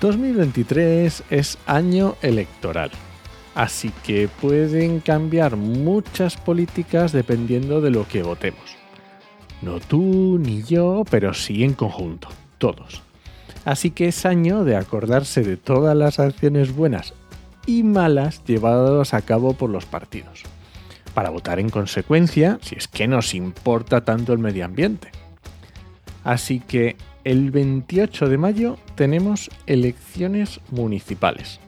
2023 es año electoral, así que pueden cambiar muchas políticas dependiendo de lo que votemos. No tú ni yo, pero sí en conjunto, todos. Así que es año de acordarse de todas las acciones buenas y malas llevadas a cabo por los partidos, para votar en consecuencia si es que nos importa tanto el medio ambiente. Así que el 28 de mayo tenemos elecciones municipales.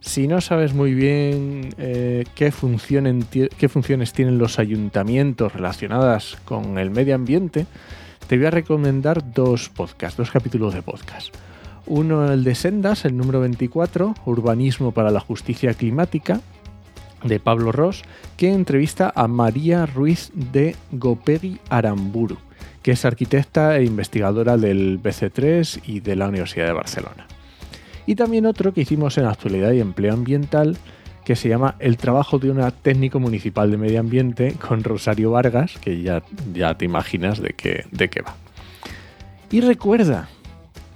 Si no sabes muy bien eh, qué, funciones tienen los ayuntamientos relacionadas con el medio ambiente, te voy a recomendar dos podcasts, dos capítulos de podcast. Uno el de Sendas, el número 24, Urbanismo para la Justicia Climática, de Pablo Ross, que entrevista a María Ruiz de Gopegui Aramburu que es arquitecta e investigadora del BC3 y de la Universidad de Barcelona. Y también otro que hicimos en Actualidad y Empleo Ambiental, que se llama El trabajo de una técnico municipal de medio ambiente con Rosario Vargas, que ya, ya te imaginas de qué, de qué va. Y recuerda,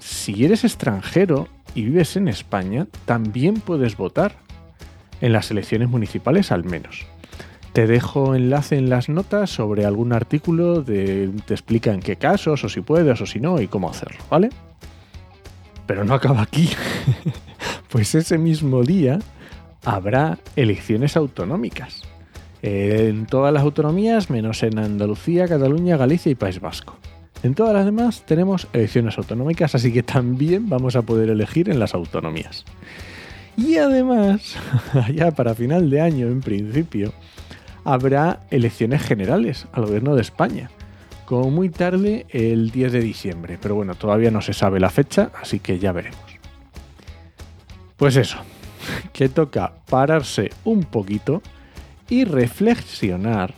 si eres extranjero y vives en España, también puedes votar, en las elecciones municipales al menos. Te dejo enlace en las notas sobre algún artículo de te explica en qué casos, o si puedes, o si no, y cómo hacerlo, ¿vale? Pero no acaba aquí. pues ese mismo día habrá elecciones autonómicas. En todas las autonomías, menos en Andalucía, Cataluña, Galicia y País Vasco. En todas las demás tenemos elecciones autonómicas, así que también vamos a poder elegir en las autonomías. Y además, ya para final de año en principio, habrá elecciones generales al gobierno de España, como muy tarde el 10 de diciembre, pero bueno, todavía no se sabe la fecha, así que ya veremos. Pues eso, que toca pararse un poquito y reflexionar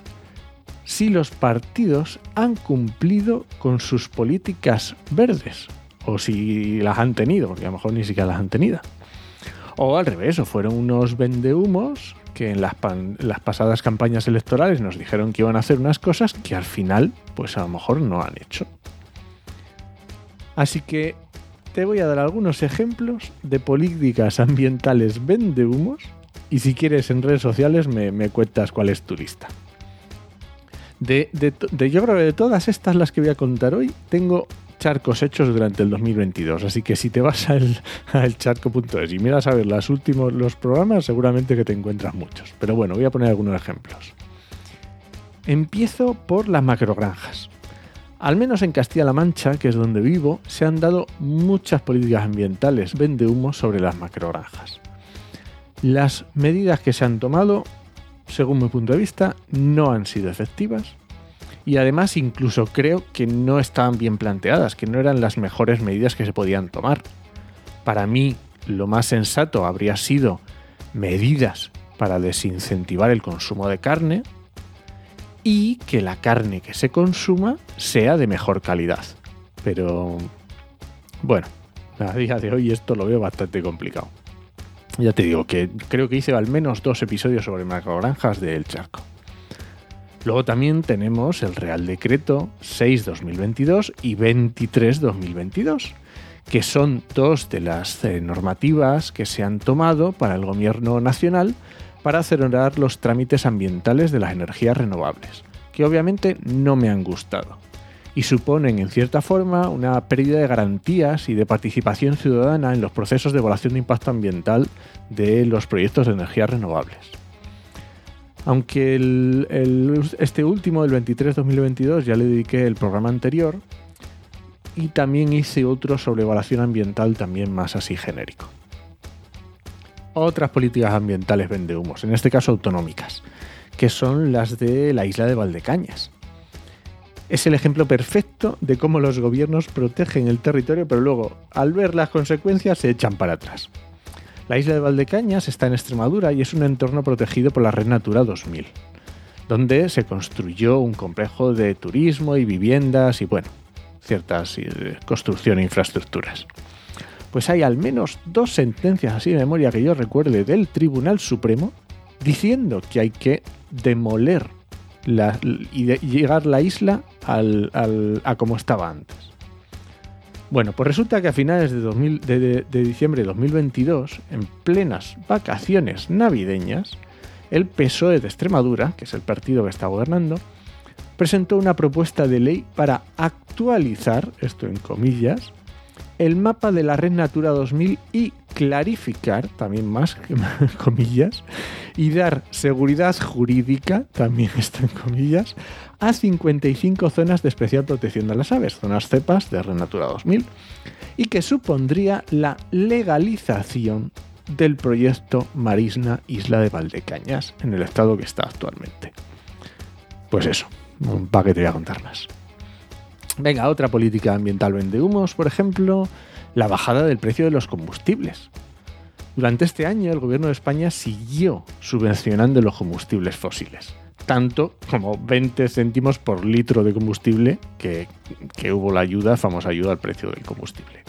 si los partidos han cumplido con sus políticas verdes o si las han tenido, porque a lo mejor ni siquiera las han tenido. O al revés, o fueron unos vendehumos que en las, pasadas campañas electorales nos dijeron que iban a hacer unas cosas que al final, pues a lo mejor no han hecho. Así que te voy a dar algunos ejemplos de políticas ambientales vendehumos y si quieres en redes sociales me, cuentas cuál es tu lista. De, de, yo creo que de todas estas las que voy a contar hoy, tengo charcos hechos durante el 2022. Así que si te vas al, charco.es y miras a ver los últimos los programas, seguramente que te encuentras muchos. Pero bueno, voy a poner algunos ejemplos. Empiezo por las macrogranjas. Al menos en Castilla-La Mancha, que es donde vivo, se han dado muchas políticas ambientales vende humo sobre las macrogranjas. Las medidas que se han tomado, según mi punto de vista, no han sido efectivas y además incluso creo que no estaban bien planteadas, que no eran las mejores medidas que se podían tomar. Para mí lo más sensato habría sido medidas para desincentivar el consumo de carne y que la carne que se consuma sea de mejor calidad. Pero bueno, a día de hoy esto lo veo bastante complicado. Ya te digo que creo que hice al menos dos episodios sobre macrogranjas del charco. Luego también tenemos el Real Decreto 6-2022 y 23-2022, que son dos de las eh, normativas que se han tomado para el Gobierno Nacional para acelerar los trámites ambientales de las energías renovables, que obviamente no me han gustado y suponen en cierta forma una pérdida de garantías y de participación ciudadana en los procesos de evaluación de impacto ambiental de los proyectos de energías renovables. Aunque este último, del 23-2022, ya le dediqué el programa anterior y también hice otro sobre evaluación ambiental también más así genérico. Otras políticas ambientales vendehumos, en este caso autonómicas, que son las de la isla de Valdecañas. Es el ejemplo perfecto de cómo los gobiernos protegen el territorio, pero luego, al ver las consecuencias, se echan para atrás. La isla de Valdecañas está en Extremadura y es un entorno protegido por la Red Natura 2000, donde se construyó un complejo de turismo y viviendas y, bueno, ciertas eh, construcción e infraestructuras. Pues hay al menos dos sentencias así de memoria que yo recuerde del Tribunal Supremo diciendo que hay que demoler y llegar la isla a como estaba antes. Bueno, pues resulta que a finales de, de, diciembre de 2022, en plenas vacaciones navideñas, el PSOE de Extremadura, que es el partido que está gobernando, presentó una propuesta de ley para actualizar, esto en comillas, el mapa de la Red Natura 2000 y clarificar, también más comillas, y dar seguridad jurídica, también está en comillas, a 55 zonas de especial protección de las aves, zonas cepas de Red Natura 2000, y que supondría la legalización del proyecto Marisna Isla de Valdecañas en el estado que está actualmente. Pues eso, ¿para qué te voy a contar más? Venga, otra política ambiental vende humos, por ejemplo, la bajada del precio de los combustibles. Durante este año el gobierno de España siguió subvencionando los combustibles fósiles, tanto como 20 céntimos por litro de combustible que, hubo la ayuda, famosa ayuda al precio del combustible.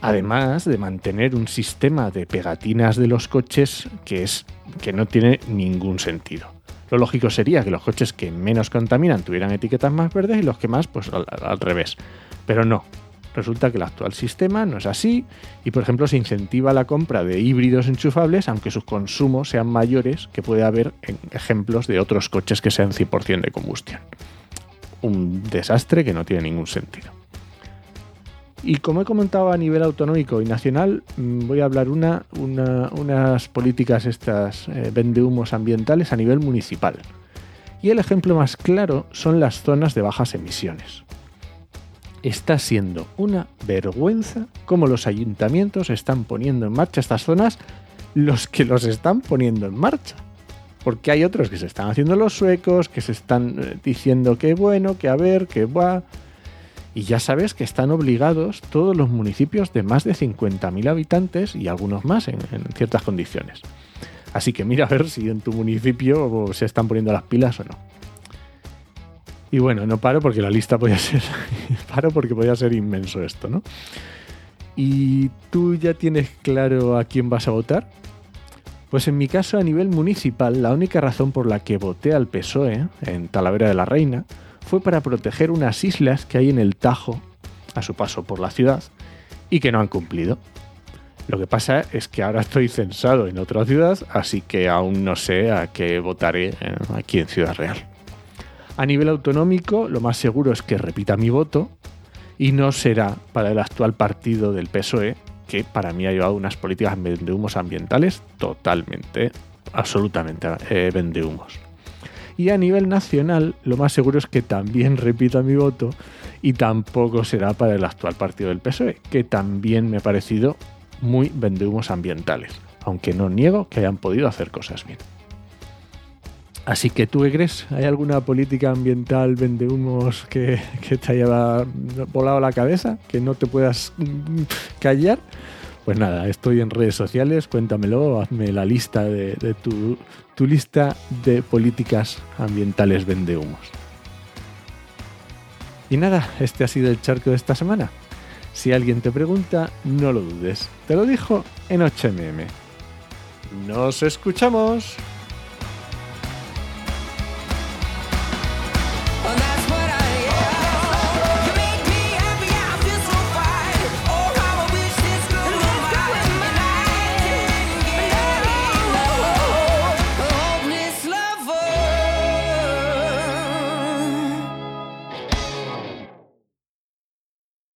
Además de mantener un sistema de pegatinas de los coches que, es, que no tiene ningún sentido. Lo lógico sería que los coches que menos contaminan tuvieran etiquetas más verdes y los que más, pues al, revés. Pero no, Resulta que el actual sistema no es así y, por ejemplo, se incentiva la compra de híbridos enchufables aunque sus consumos sean mayores que puede haber en ejemplos de otros coches que sean 100% de combustión. Un desastre que no tiene ningún sentido. Y como he comentado a nivel autonómico y nacional, mm, voy a hablar una, unas políticas estas eh, vendehumos ambientales a nivel municipal. Y el ejemplo más claro son las zonas de bajas emisiones. Está siendo una vergüenza cómo los ayuntamientos están poniendo en marcha estas zonas, los que los están poniendo en marcha. Porque hay otros que se están haciendo los suecos, que se están eh, diciendo que bueno, que a ver, que va. Y ya sabes que están obligados todos los municipios de más de 50.000 habitantes y algunos más en, ciertas condiciones. Así que mira a ver si en tu municipio se están poniendo las pilas o no. Y bueno, no paro porque la lista podía ser. paro porque podía ser inmenso esto, ¿no? ¿Y tú ya tienes claro a quién vas a votar? Pues en mi caso, a nivel municipal, la única razón por la que voté al PSOE en Talavera de la Reina fue para proteger unas islas que hay en el Tajo a su paso por la ciudad y que no han cumplido. Lo que pasa es que ahora estoy censado en otra ciudad, así que aún no sé a qué votaré eh, aquí en Ciudad Real. A nivel autonómico, lo más seguro es que repita mi voto y no será para el actual partido del PSOE, que para mí ha llevado unas políticas de humos ambientales totalmente, absolutamente eh, vendehumos. Y a nivel nacional, lo más seguro es que también repita mi voto y tampoco será para el actual partido del PSOE, que también me ha parecido muy vendehumos ambientales, aunque no niego que hayan podido hacer cosas bien. Así que tú qué crees, ¿hay alguna política ambiental vendehumos que, que te haya volado la cabeza, que no te puedas mm, callar? Pues nada, estoy en redes sociales, cuéntamelo, hazme la lista de, tu, lista de políticas ambientales vendehumos. Y nada, este ha sido el charco de esta semana. Si alguien te pregunta, no lo dudes. Te lo dijo en 8mm. ¡Nos escuchamos!